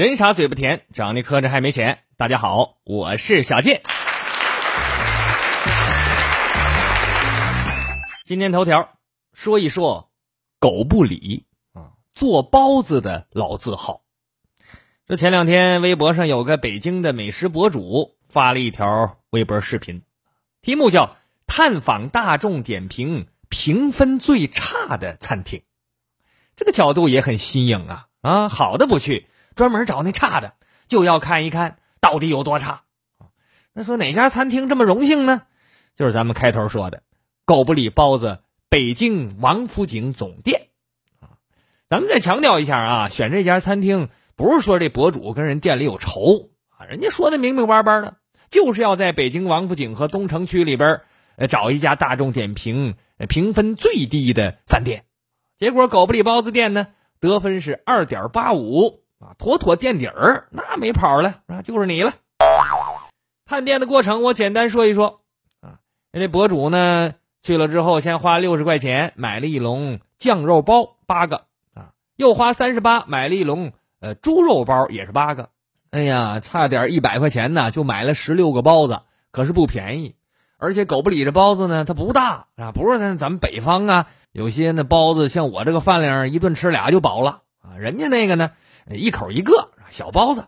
人傻嘴不甜，长得磕碜还没钱。大家好，我是小健。今天头条说一说狗不理啊，做包子的老字号。这前两天微博上有个北京的美食博主发了一条微博视频，题目叫“探访大众点评评分最差的餐厅”。这个角度也很新颖啊啊，好的不去。专门找那差的，就要看一看到底有多差。那说哪家餐厅这么荣幸呢？就是咱们开头说的狗不理包子北京王府井总店啊。咱们再强调一下啊，选这家餐厅不是说这博主跟人店里有仇啊，人家说的明明白白的，就是要在北京王府井和东城区里边呃找一家大众点评评分最低的饭店。结果狗不理包子店呢得分是二点八五。啊，妥妥垫底儿，那没跑了啊，就是你了。探店的过程我简单说一说啊，那这博主呢去了之后，先花六十块钱买了一笼酱肉包八个啊，又花三十八买了一笼呃猪肉包也是八个，哎呀，差点一百块钱呢就买了十六个包子，可是不便宜，而且狗不理这包子呢它不大啊，不是咱咱们北方啊有些那包子像我这个饭量一顿吃俩就饱了。啊，人家那个呢。一口一个小包子，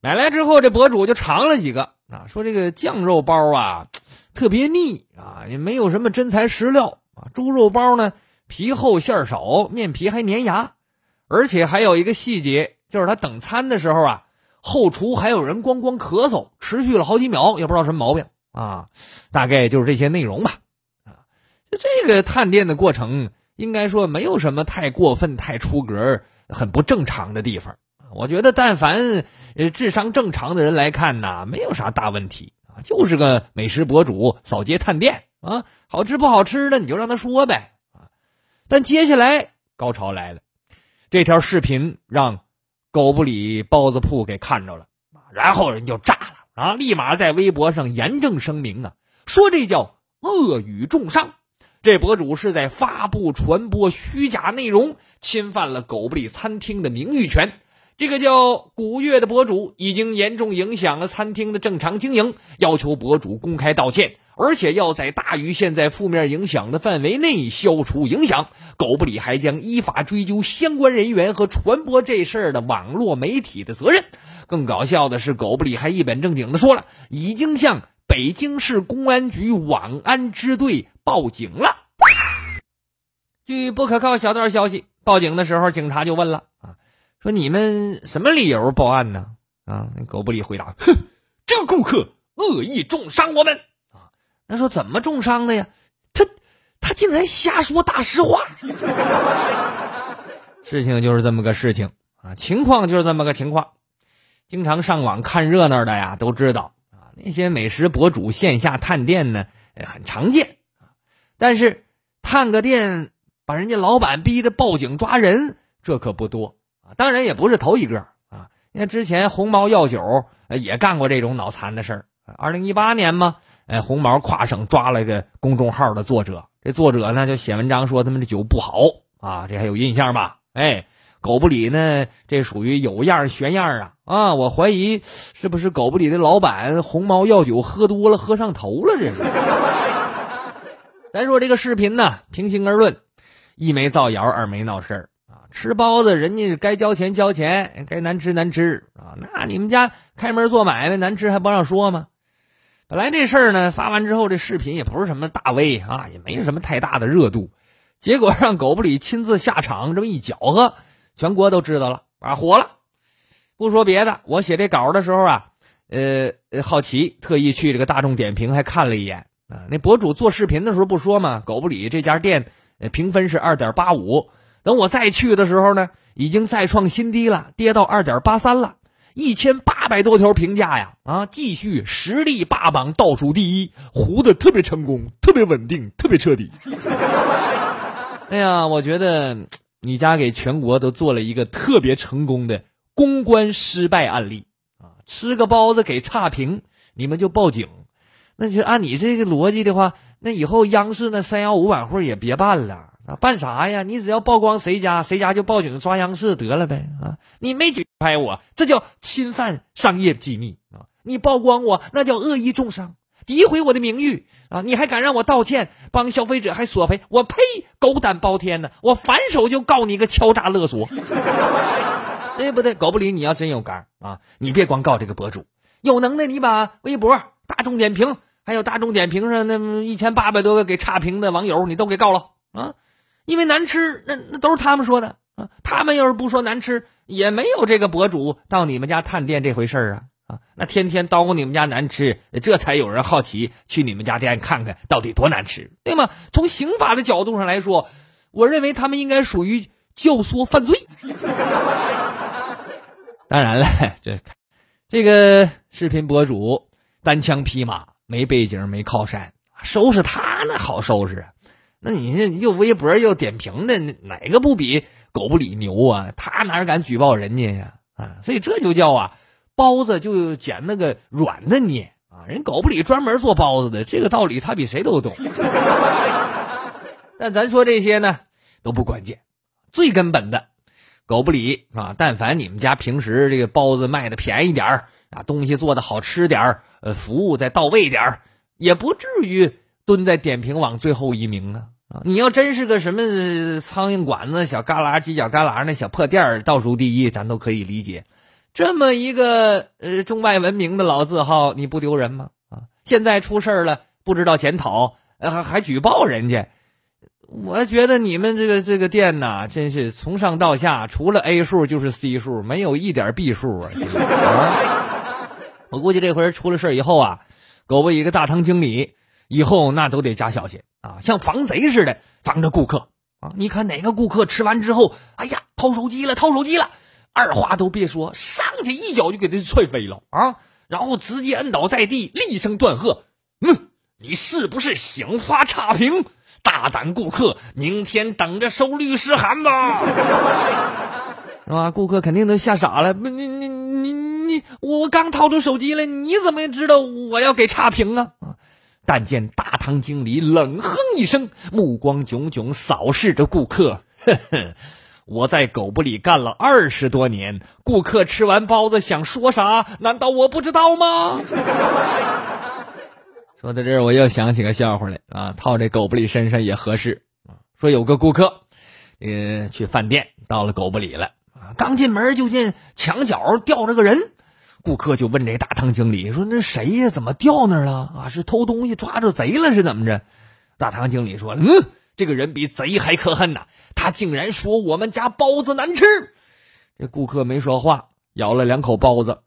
买来之后，这博主就尝了几个啊，说这个酱肉包啊特别腻啊，也没有什么真材实料啊。猪肉包呢皮厚馅少，面皮还粘牙，而且还有一个细节，就是他等餐的时候啊，后厨还有人咣咣咳嗽，持续了好几秒，也不知道什么毛病啊。大概就是这些内容吧。啊，就这个探店的过程，应该说没有什么太过分、太出格。很不正常的地方，我觉得但凡智商正常的人来看呐，没有啥大问题啊，就是个美食博主扫街探店啊，好吃不好吃的你就让他说呗啊。但接下来高潮来了，这条视频让狗不理包子铺给看着了然后人就炸了啊，立马在微博上严正声明啊，说这叫恶语重伤。这博主是在发布、传播虚假内容，侵犯了狗不理餐厅的名誉权。这个叫古月的博主已经严重影响了餐厅的正常经营，要求博主公开道歉，而且要在大于现在负面影响的范围内消除影响。狗不理还将依法追究相关人员和传播这事儿的网络媒体的责任。更搞笑的是，狗不理还一本正经的说了，已经向北京市公安局网安支队。报警了。据不可靠小道消息，报警的时候，警察就问了啊，说你们什么理由报案呢？啊，那狗不理回答，哼，这个顾客恶意重伤我们啊。那说怎么重伤的呀？他他竟然瞎说大实话。事情就是这么个事情啊，情况就是这么个情况。经常上网看热闹的呀，都知道啊，那些美食博主线下探店呢，很常见。但是，探个店把人家老板逼得报警抓人，这可不多啊！当然也不是头一个啊。你看之前红毛药酒也干过这种脑残的事儿。二零一八年嘛，哎，红毛跨省抓了个公众号的作者，这作者呢就写文章说他们的酒不好啊，这还有印象吧？哎，狗不理呢，这属于有样学样啊啊！我怀疑是不是狗不理的老板红毛药酒喝多了，喝上头了这是。咱说这个视频呢，平心而论，一没造谣，二没闹事啊。吃包子，人家该交钱交钱，该难吃难吃啊。那你们家开门做买卖，难吃还不让说吗？本来这事儿呢，发完之后，这视频也不是什么大 V 啊，也没什么太大的热度。结果让狗不理亲自下场，这么一搅和，全国都知道了啊，火了。不说别的，我写这稿的时候啊，呃，好奇，特意去这个大众点评还看了一眼啊。那博主做视频的时候不说嘛，狗不理这家店评分是二点八五。等我再去的时候呢，已经再创新低了，跌到二点八三了。一千八百多条评价呀，啊，继续实力霸榜倒数第一，糊的特别成功，特别稳定，特别彻底。哎呀，我觉得你家给全国都做了一个特别成功的公关失败案例啊。吃个包子给差评，你们就报警，那就按你这个逻辑的话，那以后央视那三幺五晚会也别办了啊！办啥呀？你只要曝光谁家，谁家就报警抓央视得了呗啊！你没举拍我，这叫侵犯商业机密啊！你曝光我，那叫恶意重伤，诋毁我的名誉啊！你还敢让我道歉，帮消费者还索赔？我呸！狗胆包天呢！我反手就告你个敲诈勒索。对不对？狗不理你要真有肝啊，你别光告这个博主，有能耐你把微博、大众点评，还有大众点评上那一千八百多个给差评的网友，你都给告了啊！因为难吃，那那都是他们说的啊。他们要是不说难吃，也没有这个博主到你们家探店这回事啊啊！那天天叨咕你们家难吃，这才有人好奇去你们家店看看到底多难吃，对吗？从刑法的角度上来说，我认为他们应该属于教唆犯罪。当然了，这这个视频博主单枪匹马，没背景，没靠山，收拾他那好收拾。那你这又微博又点评的，哪个不比狗不理牛啊？他哪敢举报人家呀？啊，所以这就叫啊，包子就捡那个软的捏啊。人狗不理专门做包子的，这个道理他比谁都懂。但咱说这些呢，都不关键，最根本的。狗不理啊！但凡你们家平时这个包子卖的便宜点儿啊，东西做的好吃点儿，呃，服务再到位点，也不至于蹲在点评网最后一名啊！啊，你要真是个什么苍蝇馆子、小旮旯、犄角旮旯那小破店倒数第一，咱都可以理解。这么一个呃中外闻名的老字号，你不丢人吗？啊，现在出事了，不知道检讨，呃，还还举报人家。我觉得你们这个这个店呐，真是从上到下，除了 A 数就是 C 数，没有一点 B 数啊啊！我估计这回出了事以后啊，狗不一个大堂经理，以后那都得加小心啊，像防贼似的防着顾客啊！你看哪个顾客吃完之后，哎呀，掏手机了，掏手机了，二话都别说，上去一脚就给他踹飞了啊！然后直接摁倒在地，厉声断喝：“嗯，你是不是想发差评？”大胆顾客，明天等着收律师函吧，是吧？顾客肯定都吓傻了。不，你你你你，我刚掏出手机来，你怎么知道我要给差评啊？但见大堂经理冷哼一声，目光炯炯扫视着顾客。呵呵，我在狗不理干了二十多年，顾客吃完包子想说啥，难道我不知道吗？说到这儿，我又想起个笑话来啊，套这狗不理身上也合适。说有个顾客，呃，去饭店到了狗不理了啊，刚进门就见墙角吊着个人，顾客就问这大堂经理说：“那谁呀？怎么掉那儿了？啊，是偷东西抓着贼了是怎么着？”大堂经理说：“嗯，这个人比贼还可恨呐，他竟然说我们家包子难吃。”这顾客没说话，咬了两口包子。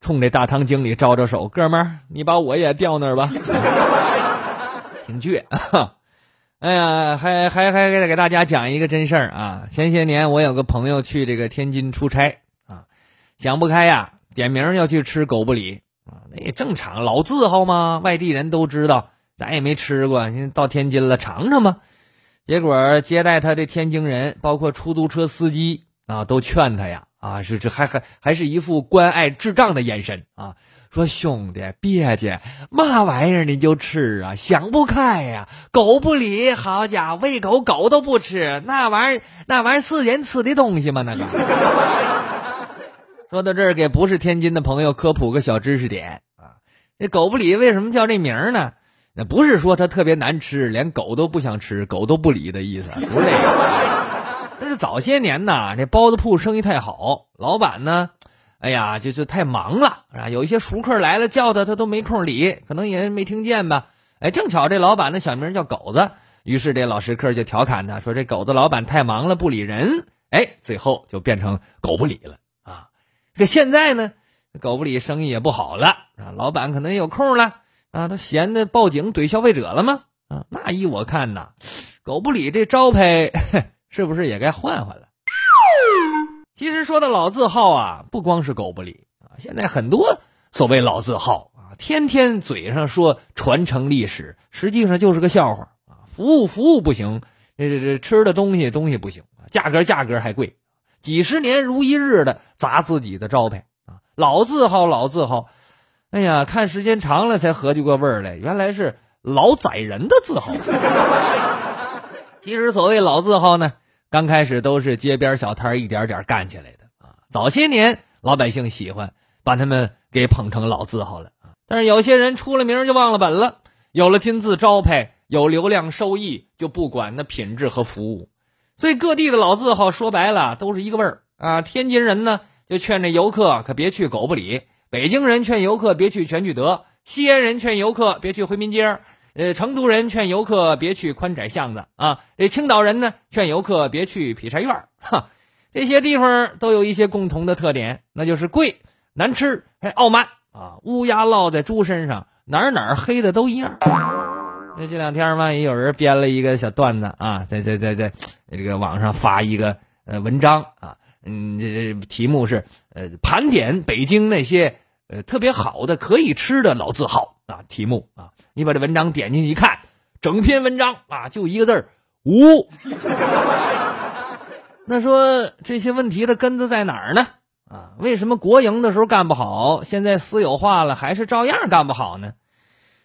冲这大堂经理招招手，哥们儿，你把我也调那儿吧，挺倔啊。哎呀，还还还给给大家讲一个真事儿啊！前些年我有个朋友去这个天津出差啊，想不开呀，点名要去吃狗不理啊，那也正常，老字号嘛，外地人都知道，咱也没吃过，现在到天津了，尝尝吧。结果接待他的天津人，包括出租车司机啊，都劝他呀。啊，是这还还还是一副关爱智障的眼神啊！说兄弟别介，嘛玩意儿你就吃啊？想不开呀！狗不理，好家伙，喂狗狗都不吃，那玩意儿那玩意儿是人吃的东西吗？那个。说到这儿，给不是天津的朋友科普个小知识点啊！这狗不理为什么叫这名呢？那不是说它特别难吃，连狗都不想吃，狗都不理的意思，不是这个。那是早些年呐，这包子铺生意太好，老板呢，哎呀，就是太忙了啊。有一些熟客来了，叫他他都没空理，可能也没听见吧。哎，正巧这老板的小名叫狗子，于是这老食客就调侃他说：“这狗子老板太忙了，不理人。”哎，最后就变成狗不理了这现在呢，狗不理生意也不好了啊，老板可能有空了啊，他闲的报警怼消费者了吗？啊，那依我看呐，狗不理这招牌 是不是也该换换了？其实说到老字号啊，不光是狗不理啊，现在很多所谓老字号啊，天天嘴上说传承历史，实际上就是个笑话啊。服务服务不行，这这这吃的东西东西不行，价格价格还贵，几十年如一日的砸自己的招牌啊。老字号老字号，哎呀，看时间长了才合计过味儿来，原来是。老宰人的字号，其实所谓老字号呢，刚开始都是街边小摊一点点干起来的啊。早些年老百姓喜欢把他们给捧成老字号了啊，但是有些人出了名就忘了本了，有了金字招牌，有流量收益，就不管那品质和服务。所以各地的老字号说白了都是一个味儿啊。天津人呢就劝这游客可别去狗不理，北京人劝游客别去全聚德。西安人劝游客别去回民街呃，成都人劝游客别去宽窄巷子啊，这青岛人呢劝游客别去劈柴院儿 哈，这些地方都有一些共同的特点，那就是贵、难吃还傲慢啊。乌鸦落在猪身上，哪儿哪儿黑的都一样。那这两天嘛，也有人编了一个小段子啊，在在在在这个网上发一个呃文章啊，嗯，这这题目是呃盘点北京那些。呃，特别好的可以吃的老字号啊，题目啊，你把这文章点进去一看，整篇文章啊就一个字儿无。那说这些问题的根子在哪儿呢？啊，为什么国营的时候干不好，现在私有化了还是照样干不好呢？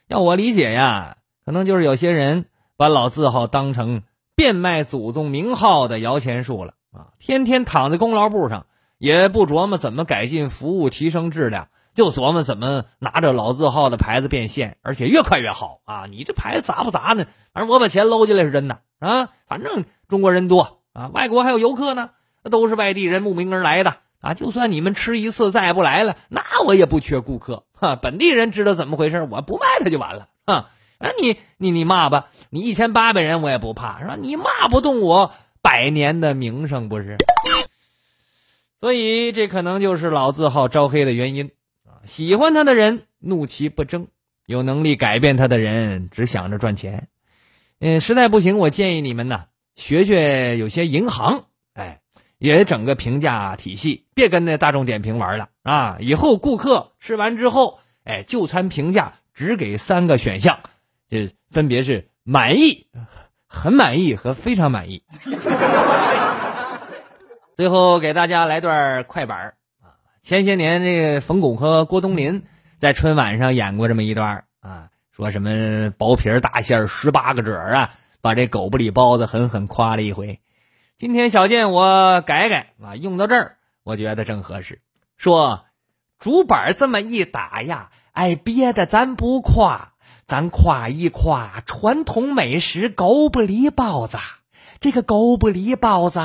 要我理解呀，可能就是有些人把老字号当成变卖祖宗名号的摇钱树了啊，天天躺在功劳簿上，也不琢磨怎么改进服务、提升质量。就琢磨怎么拿着老字号的牌子变现，而且越快越好啊！你这牌子砸不砸呢？反正我把钱搂进来是真的啊！反正中国人多啊，外国还有游客呢，都是外地人慕名而来的啊！就算你们吃一次再也不来了，那我也不缺顾客哈！本地人知道怎么回事，我不卖他就完了啊！啊，你你你骂吧，你一千八百人我也不怕是吧？你骂不动我百年的名声不是？所以这可能就是老字号招黑的原因啊。喜欢他的人怒其不争，有能力改变他的人只想着赚钱。嗯，实在不行，我建议你们呢，学学有些银行，哎，也整个评价体系，别跟那大众点评玩了啊！以后顾客吃完之后，哎，就餐评价只给三个选项，就分别是满意、很满意和非常满意。最后给大家来段快板儿。前些年，这个冯巩和郭冬临在春晚上演过这么一段啊，说什么薄皮大馅十八个褶啊，把这狗不理包子狠狠夸了一回。今天小健我改改啊，用到这儿，我觉得正合适。说竹板这么一打呀，哎，憋的咱不夸，咱夸一夸传统美食狗不理包子。这个狗不理包子，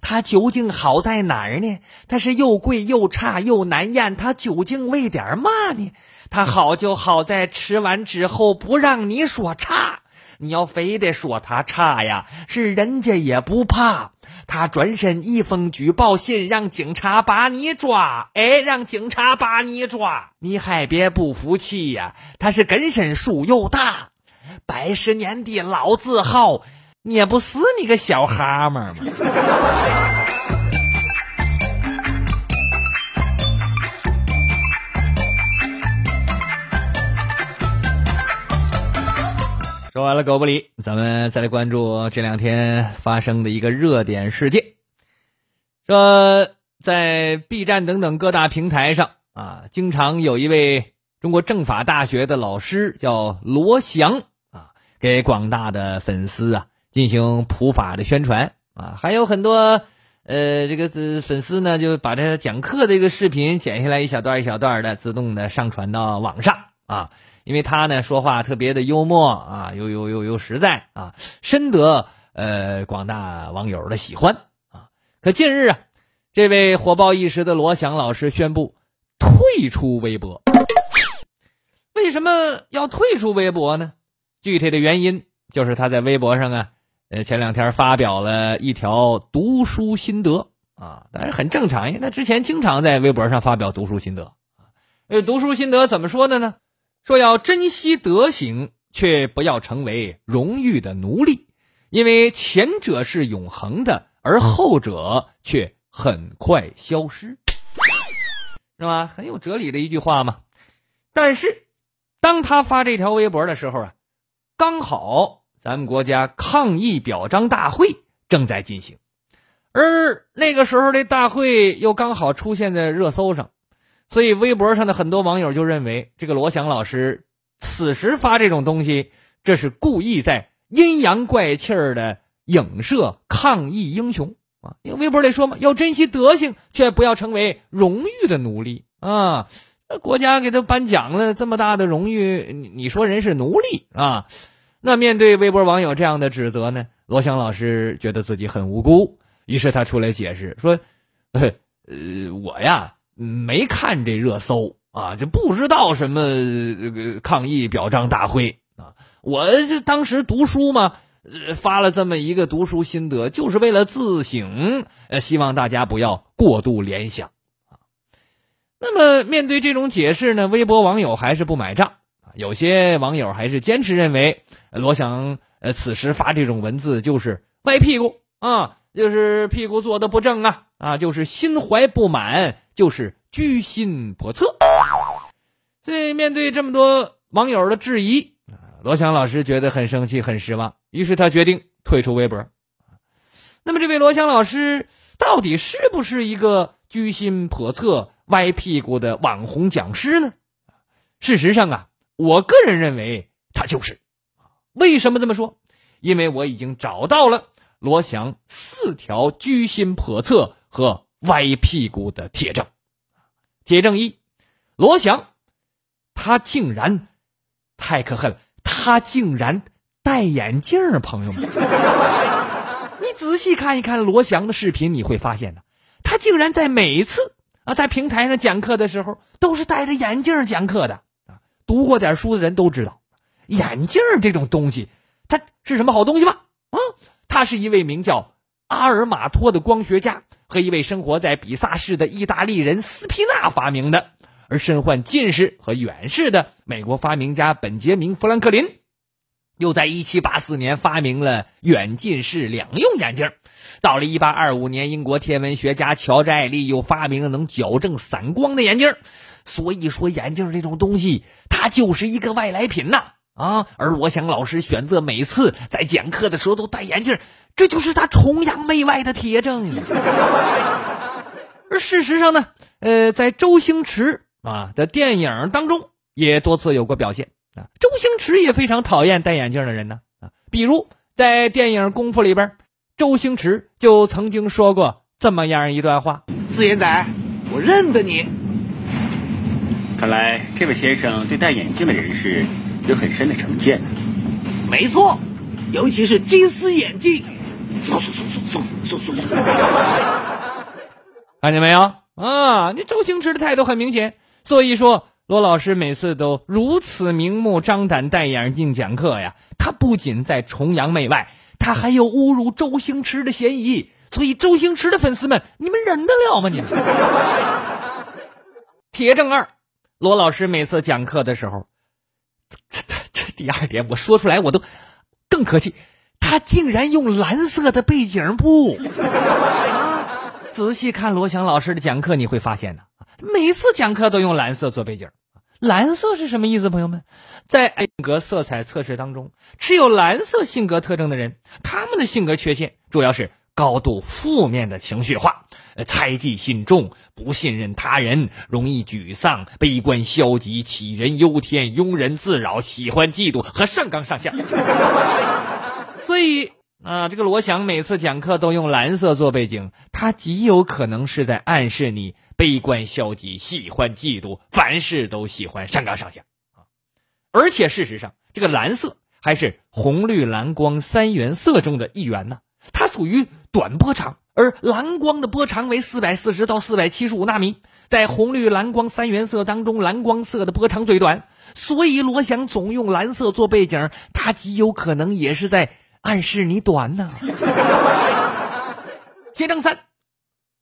它究竟好在哪儿呢？它是又贵又差又难咽，它究竟为点嘛呢？它好就好在吃完之后不让你说差，你要非得说他差呀，是人家也不怕。他转身一封举报信，让警察把你抓，哎，让警察把你抓，你还别不服气呀？他是根深树又大，百十年的老字号。捏不是你个小蛤蟆吗？说完了狗不理，咱们再来关注这两天发生的一个热点事件。说在 B 站等等各大平台上啊，经常有一位中国政法大学的老师叫罗翔啊，给广大的粉丝啊。进行普法的宣传啊，还有很多呃，这个粉丝呢就把这讲课这个视频剪下来一小段一小段的，自动的上传到网上啊。因为他呢说话特别的幽默啊，又又又又实在啊，深得呃广大网友的喜欢啊。可近日啊，这位火爆一时的罗翔老师宣布退出微博。为什么要退出微博呢？具体的原因就是他在微博上啊。呃，前两天发表了一条读书心得啊，当然很正常，因为他之前经常在微博上发表读书心得啊。呃，读书心得怎么说的呢？说要珍惜德行，却不要成为荣誉的奴隶，因为前者是永恒的，而后者却很快消失，是吧？很有哲理的一句话嘛。但是，当他发这条微博的时候啊，刚好咱们国家抗疫表彰大会正在进行，而那个时候这大会又刚好出现在热搜上。所以，微博上的很多网友就认为，这个罗翔老师此时发这种东西，这是故意在阴阳怪气儿的影射抗疫英雄啊！因为微博里说嘛，要珍惜德行，却不要成为荣誉的奴隶啊！国家给他颁奖了这么大的荣誉，你说人是奴隶啊？那面对微博网友这样的指责呢，罗翔老师觉得自己很无辜，于是他出来解释说：“呃，我呀。”没看这热搜啊，就不知道什么抗议表彰大会啊。我这当时读书嘛，发了这么一个读书心得，就是为了自省，呃，希望大家不要过度联想啊。那么面对这种解释呢，微博网友还是不买账有些网友还是坚持认为罗翔呃此时发这种文字就是歪屁股啊，就是屁股坐的不正啊啊，就是心怀不满。就是居心叵测，所以面对这么多网友的质疑，罗翔老师觉得很生气、很失望，于是他决定退出微博。那么，这位罗翔老师到底是不是一个居心叵测、歪屁股的网红讲师呢？事实上啊，我个人认为他就是。为什么这么说？因为我已经找到了罗翔四条居心叵测和。歪屁股的铁证，铁证一，罗翔，他竟然太可恨了，他竟然戴眼镜儿朋友们，你仔细看一看罗翔的视频，你会发现呢，他竟然在每次啊在平台上讲课的时候，都是戴着眼镜讲课的啊。读过点书的人都知道，眼镜这种东西，它是什么好东西吗？啊，他是一位名叫阿尔马托的光学家。和一位生活在比萨市的意大利人斯皮纳发明的，而身患近视和远视的美国发明家本杰明·富兰克林，又在1784年发明了远近视两用眼镜。到了1825年，英国天文学家乔治·艾利又发明了能矫正散光的眼镜。所以说，眼镜这种东西，它就是一个外来品呐！啊，而罗翔老师选择每次在讲课的时候都戴眼镜。这就是他崇洋媚外的铁证。而事实上呢，呃，在周星驰啊的电影当中，也多次有过表现啊。周星驰也非常讨厌戴眼镜的人呢啊。比如在电影《功夫》里边，周星驰就曾经说过这么样一段话：“四眼仔，我认得你。看来这位先生对戴眼镜的人士有很深的成见。没错，尤其是金丝眼镜。”嗖嗖嗖嗖嗖嗖嗖！看见没有啊？你周星驰的态度很明显，所以说罗老师每次都如此明目张胆戴眼镜讲课呀。他不仅在崇洋媚外，他还有侮辱周星驰的嫌疑。所以周星驰的粉丝们，你们忍得了吗？你？铁证二，罗老师每次讲课的时候，这这这第二点我说出来我都更可气。他竟然用蓝色的背景布！仔细看罗翔老师的讲课，你会发现呢，每次讲课都用蓝色做背景。蓝色是什么意思？朋友们，在性格色彩测试当中，持有蓝色性格特征的人，他们的性格缺陷主要是高度负面的情绪化，猜忌心重，不信任他人，容易沮丧、悲观、消极、杞人忧天、庸人自扰，喜欢嫉妒和上纲上线。所以啊，这个罗翔每次讲课都用蓝色做背景，他极有可能是在暗示你悲观消极、喜欢嫉妒，凡事都喜欢上纲上线啊。而且事实上，这个蓝色还是红绿蓝光三原色中的一员呢。它属于短波长，而蓝光的波长为四百四十到四百七十五纳米。在红绿蓝光三原色当中，蓝光色的波长最短，所以罗翔总用蓝色做背景，他极有可能也是在。暗示你短呢。铁证三，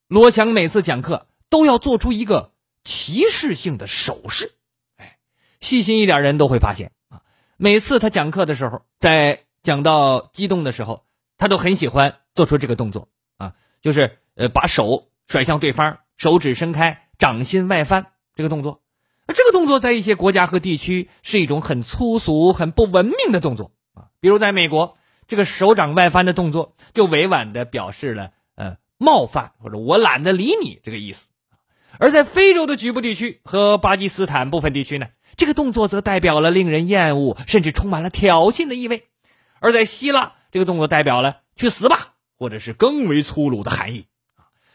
罗翔每次讲课都要做出一个歧视性的手势。哎，细心一点人都会发现啊，每次他讲课的时候，在讲到激动的时候，他都很喜欢做出这个动作啊，就是呃把手甩向对方，手指伸开，掌心外翻这个动作。这个动作在一些国家和地区是一种很粗俗、很不文明的动作啊。比如在美国，这个手掌外翻的动作就委婉地表示了呃冒犯或者我懒得理你这个意思。而在非洲的局部地区和巴基斯坦部分地区呢，这个动作则代表了令人厌恶，甚至充满了挑衅的意味。而在希腊，这个动作代表了去死吧，或者是更为粗鲁的含义。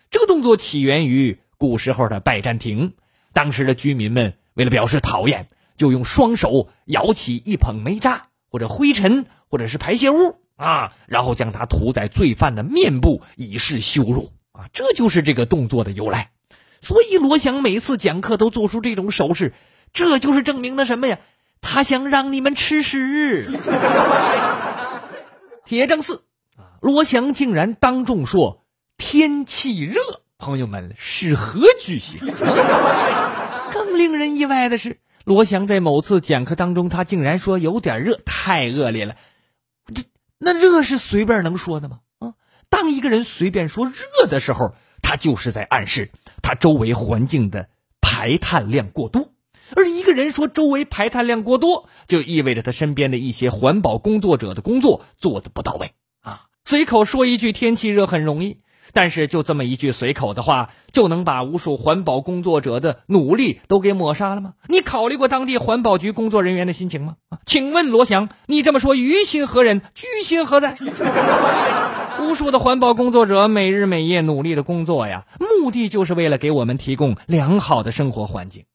这个动作起源于古时候的拜占庭。当时的居民们为了表示讨厌，就用双手舀起一捧煤渣或者灰尘或者是排泄物啊，然后将它涂在罪犯的面部，以示羞辱啊。这就是这个动作的由来。所以罗翔每次讲课都做出这种手势，这就是证明了什么呀？他想让你们吃屎。铁证四啊，罗翔竟然当众说天气热。朋友们是何居心？更令人意外的是，罗翔在某次讲课当中，他竟然说有点热，太恶劣了。那热是随便能说的吗？啊，当一个人随便说热的时候，他就是在暗示他周围环境的排碳量过多。而一个人说周围排碳量过多，就意味着他身边的一些环保工作者的工作做的不到位啊。随口说一句天气热很容易。但是就这么一句随口的话，就能把无数环保工作者的努力都给抹杀了吗？你考虑过当地环保局工作人员的心情吗？请问罗翔，你这么说于心何忍？居心何在？无数的环保工作者每日每夜努力的工作呀，目的就是为了给我们提供良好的生活环境。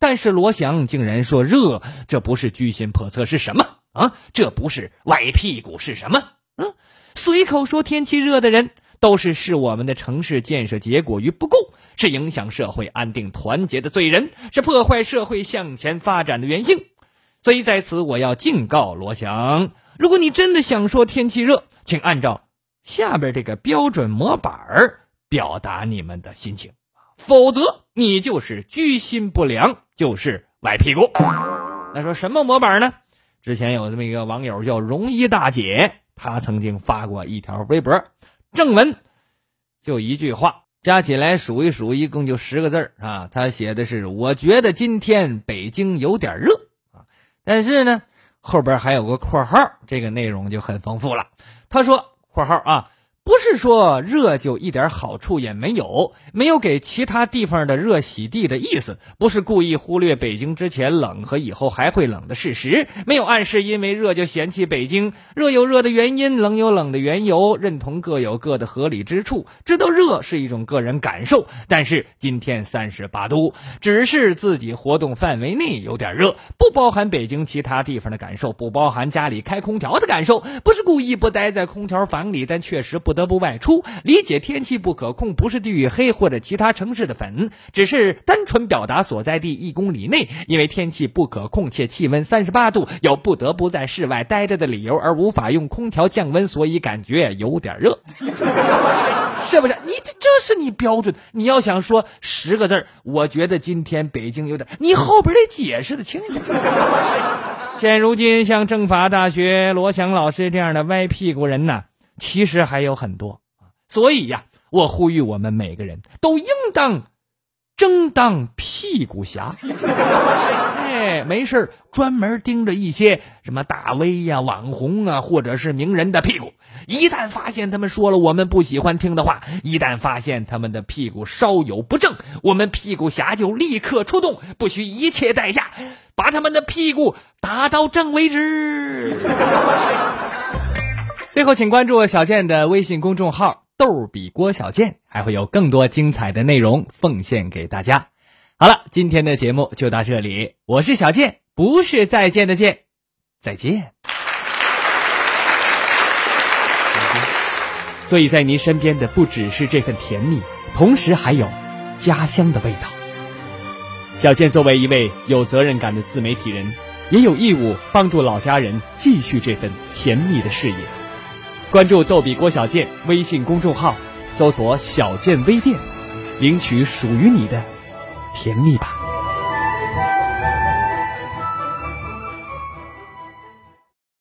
但是罗翔竟然说热，这不是居心叵测是什么啊？这不是歪屁股是什么？嗯，随口说天气热的人。都是视我们的城市建设结果于不顾，是影响社会安定团结的罪人，是破坏社会向前发展的原因。所以在此，我要警告罗翔：如果你真的想说天气热，请按照下边这个标准模板表达你们的心情，否则你就是居心不良，就是歪屁股。那说什么模板呢？之前有这么一个网友叫容一大姐，她曾经发过一条微博。正文就一句话，加起来数一数，一共就十个字啊。他写的是：“我觉得今天北京有点热啊。”但是呢，后边还有个括号，这个内容就很丰富了。他说：“括号啊。”不是说热就一点好处也没有，没有给其他地方的热洗地的意思，不是故意忽略北京之前冷和以后还会冷的事实，没有暗示因为热就嫌弃北京。热有热的原因，冷有冷的缘由，认同各有各的合理之处。知道热是一种个人感受，但是今天三十八度，只是自己活动范围内有点热，不包含北京其他地方的感受，不包含家里开空调的感受，不是故意不待在空调房里，但确实不。得不外出，理解天气不可控，不是地域黑或者其他城市的粉，只是单纯表达所在地一公里内因为天气不可控且气温三十八度，有不得不在室外待着的理由而无法用空调降温，所以感觉有点热，是不是？你这这是你标准？你要想说十个字我觉得今天北京有点，你后边得解释的清楚。现如今，像政法大学罗翔老师这样的歪屁股人呢？其实还有很多所以呀，我呼吁我们每个人都应当争当屁股侠。哎，没事专门盯着一些什么大 V 呀、网红啊，或者是名人的屁股。一旦发现他们说了我们不喜欢听的话，一旦发现他们的屁股稍有不正，我们屁股侠就立刻出动，不惜一切代价把他们的屁股打到正为止。最后，请关注小健的微信公众号“逗比郭小健”，还会有更多精彩的内容奉献给大家。好了，今天的节目就到这里，我是小健，不是再见的见，再见。所以在您身边的不只是这份甜蜜，同时还有家乡的味道。小健作为一位有责任感的自媒体人，也有义务帮助老家人继续这份甜蜜的事业。关注“逗比郭小贱”微信公众号，搜索“小贱微店”，领取属于你的甜蜜吧。